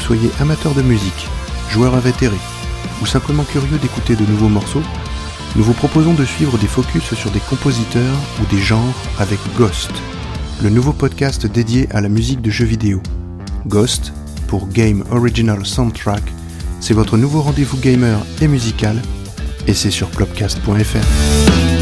soyez amateur de musique, joueur invétéré ou simplement curieux d'écouter de nouveaux morceaux, nous vous proposons de suivre des focus sur des compositeurs ou des genres avec Ghost, le nouveau podcast dédié à la musique de jeux vidéo. Ghost, pour Game Original Soundtrack, c'est votre nouveau rendez-vous gamer et musical, et c'est sur plopcast.fr.